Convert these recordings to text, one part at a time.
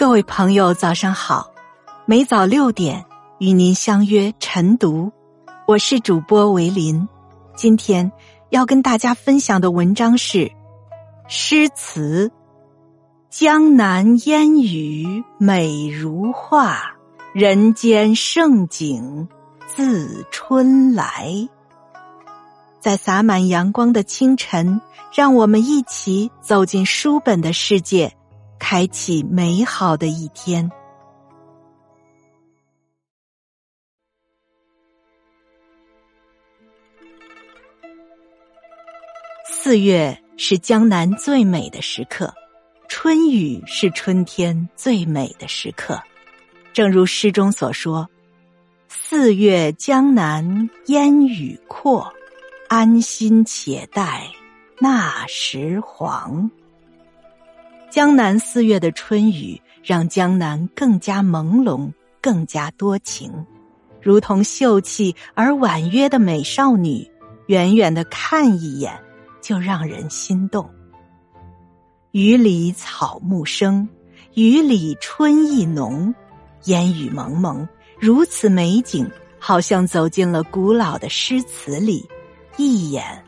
各位朋友，早上好！每早六点与您相约晨读，我是主播维林。今天要跟大家分享的文章是诗词《江南烟雨美如画，人间盛景自春来》。在洒满阳光的清晨，让我们一起走进书本的世界。开启美好的一天。四月是江南最美的时刻，春雨是春天最美的时刻。正如诗中所说：“四月江南烟雨阔，安心且待那时黄。”江南四月的春雨，让江南更加朦胧，更加多情，如同秀气而婉约的美少女，远远的看一眼就让人心动。雨里草木生，雨里春意浓，烟雨蒙蒙，如此美景，好像走进了古老的诗词里，一眼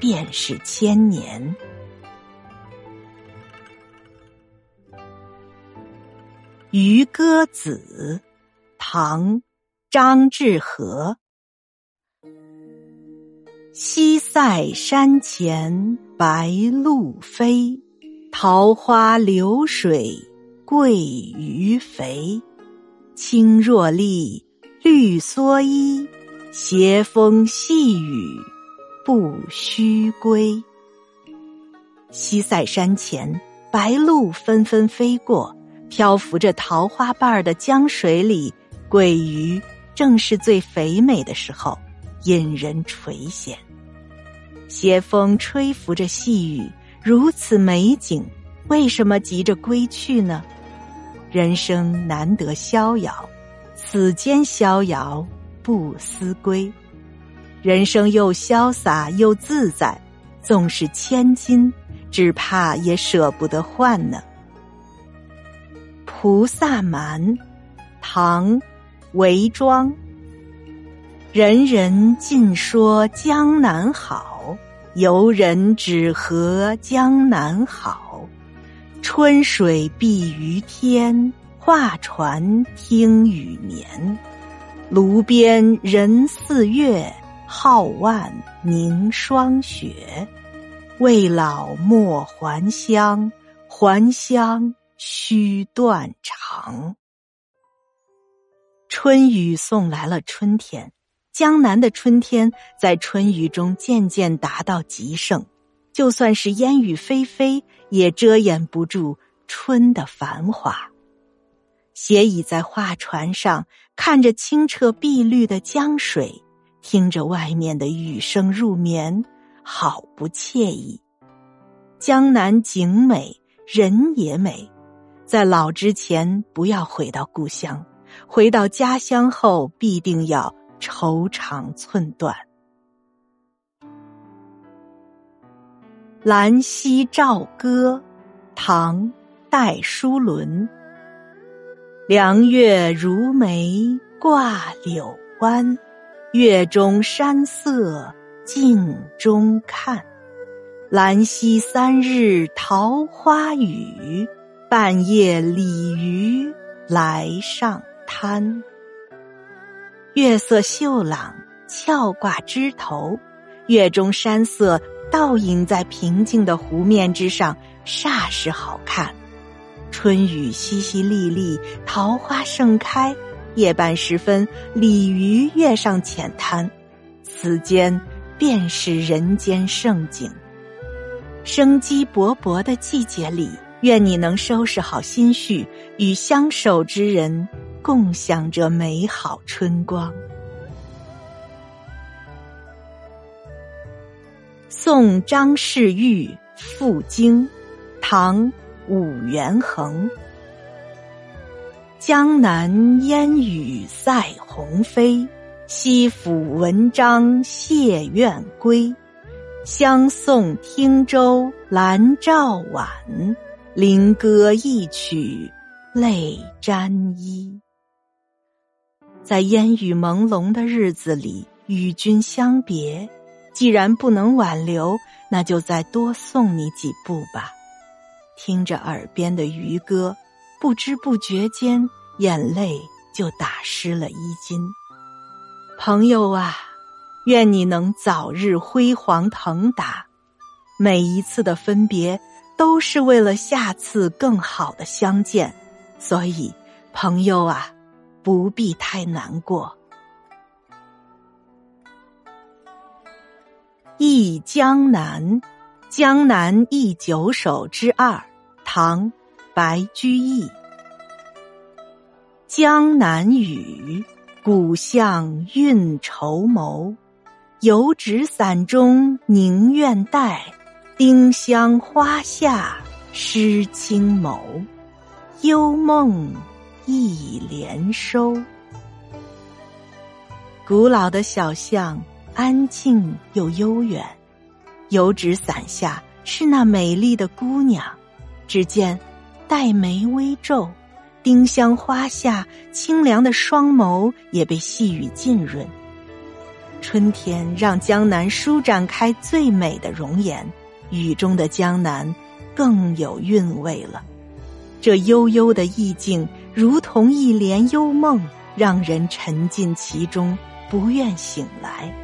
便是千年。《渔歌子》唐·张志和。西塞山前白鹭飞，桃花流水鳜鱼肥。青箬笠，绿蓑衣，斜风细雨不须归。西塞山前，白鹭纷纷飞过。漂浮着桃花瓣的江水里，桂鱼正是最肥美的时候，引人垂涎。斜风吹拂着细雨，如此美景，为什么急着归去呢？人生难得逍遥，此间逍遥不思归。人生又潇洒又自在，纵是千金，只怕也舍不得换呢。《菩萨蛮》唐·韦庄。人人尽说江南好，游人只合江南好。春水碧于天，画船听雨眠。炉边人似月，皓腕凝霜雪。未老莫还乡，还乡。须断肠。春雨送来了春天，江南的春天在春雨中渐渐达到极盛，就算是烟雨霏霏，也遮掩不住春的繁华。斜倚在画船上，看着清澈碧绿的江水，听着外面的雨声入眠，好不惬意。江南景美，人也美。在老之前，不要回到故乡；回到家乡后，必定要愁肠寸断。《兰溪棹歌》唐·戴叔伦。凉月如眉挂柳湾，月中山色镜中看。兰溪三日桃花雨。半夜鲤鱼来上滩，月色秀朗，翘挂枝头，月中山色倒影在平静的湖面之上，煞是好看。春雨淅淅沥沥，桃花盛开，夜半时分，鲤鱼跃上浅滩，此间便是人间盛景。生机勃勃的季节里。愿你能收拾好心绪，与相守之人共享着美好春光。送张氏玉赴京，唐·武元衡。江南烟雨塞鸿飞，西府文章谢愿归。相送汀州兰棹晚。灵歌一曲泪沾衣。在烟雨朦胧的日子里，与君相别。既然不能挽留，那就再多送你几步吧。听着耳边的渔歌，不知不觉间，眼泪就打湿了衣襟。朋友啊，愿你能早日辉煌腾达。每一次的分别，都是为了下次更好的相见。所以，朋友啊，不必太难过。《忆江南》，江南忆九首之二，唐·白居易。江南雨，古巷韵绸缪。油纸伞中宁愿待，丁香花下湿清眸。幽梦一帘收。古老的小巷。安静又悠远，油纸伞下是那美丽的姑娘。只见黛眉微皱，丁香花下清凉的双眸也被细雨浸润。春天让江南舒展开最美的容颜，雨中的江南更有韵味了。这悠悠的意境，如同一帘幽梦，让人沉浸其中，不愿醒来。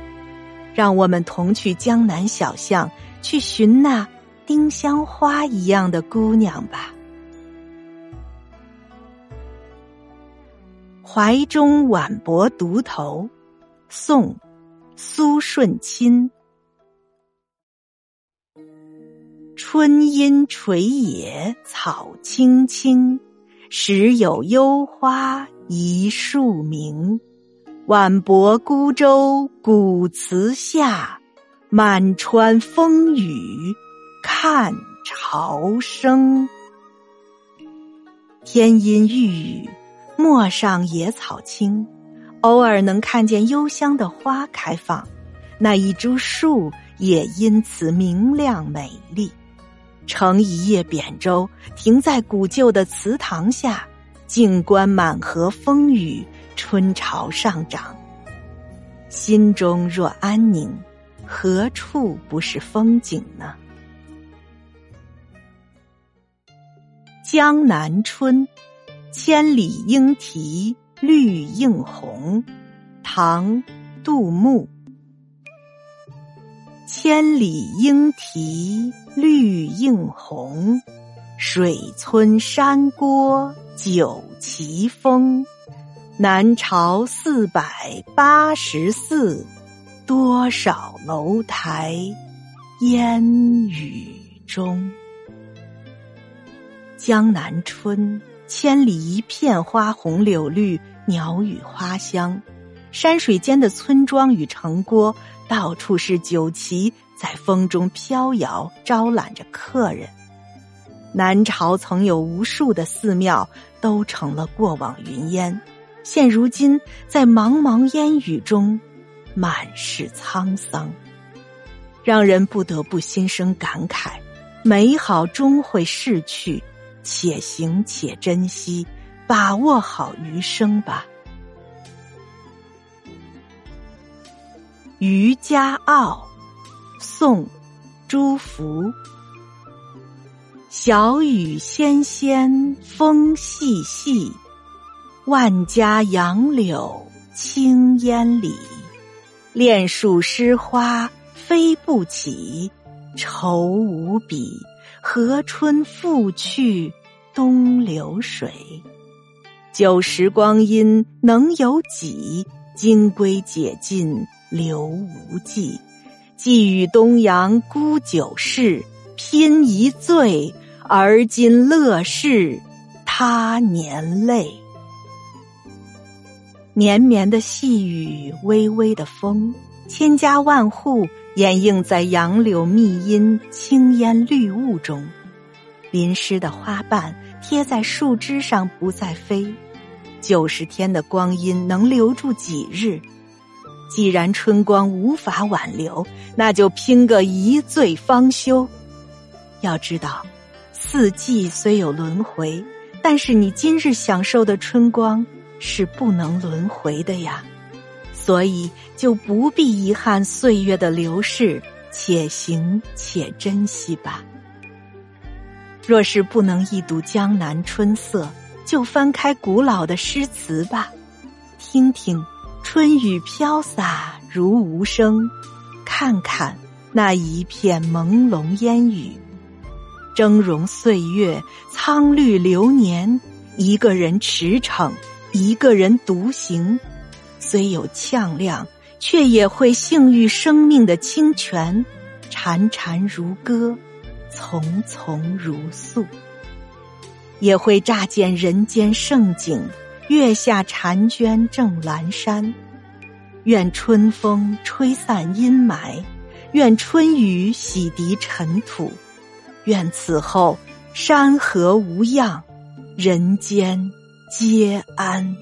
让我们同去江南小巷，去寻那丁香花一样的姑娘吧。《怀中晚泊独头》，宋·苏舜钦。春阴垂野草青青，时有幽花一树明。晚泊孤舟古祠下，满川风雨看潮生。天阴欲雨，陌上野草青，偶尔能看见幽香的花开放，那一株树也因此明亮美丽。乘一叶扁舟，停在古旧的祠堂下，静观满河风雨。春潮上涨，心中若安宁，何处不是风景呢？《江南春》，千里莺啼绿映红，唐·杜牧。千里莺啼绿映红，水村山郭酒旗风。南朝四百八十寺，多少楼台烟雨中。江南春，千里一片花红柳绿，鸟语花香。山水间的村庄与城郭，到处是酒旗，在风中飘摇，招揽着客人。南朝曾有无数的寺庙，都成了过往云烟。现如今，在茫茫烟雨中，满是沧桑，让人不得不心生感慨：美好终会逝去，且行且珍惜，把握好余生吧。《渔家傲》，宋·朱福。小雨纤纤，风细细。万家杨柳青烟里，恋树湿花飞不起，愁无比。何春复去东流水？旧时光阴能有几？金龟解尽留无迹。寄与东阳孤酒室，拼一醉。而今乐事他年泪。绵绵的细雨，微微的风，千家万户掩映在杨柳密荫、青烟绿雾中。淋湿的花瓣贴在树枝上，不再飞。九十天的光阴能留住几日？既然春光无法挽留，那就拼个一醉方休。要知道，四季虽有轮回。但是你今日享受的春光是不能轮回的呀，所以就不必遗憾岁月的流逝，且行且珍惜吧。若是不能一睹江南春色，就翻开古老的诗词吧，听听春雨飘洒如无声，看看那一片朦胧烟雨。峥嵘岁月，苍绿流年，一个人驰骋，一个人独行，虽有呛亮，却也会幸遇生命的清泉，潺潺如歌，从从如诉；也会乍见人间盛景，月下婵娟正阑珊。愿春风吹散阴霾，愿春雨洗涤尘土。愿此后山河无恙，人间皆安。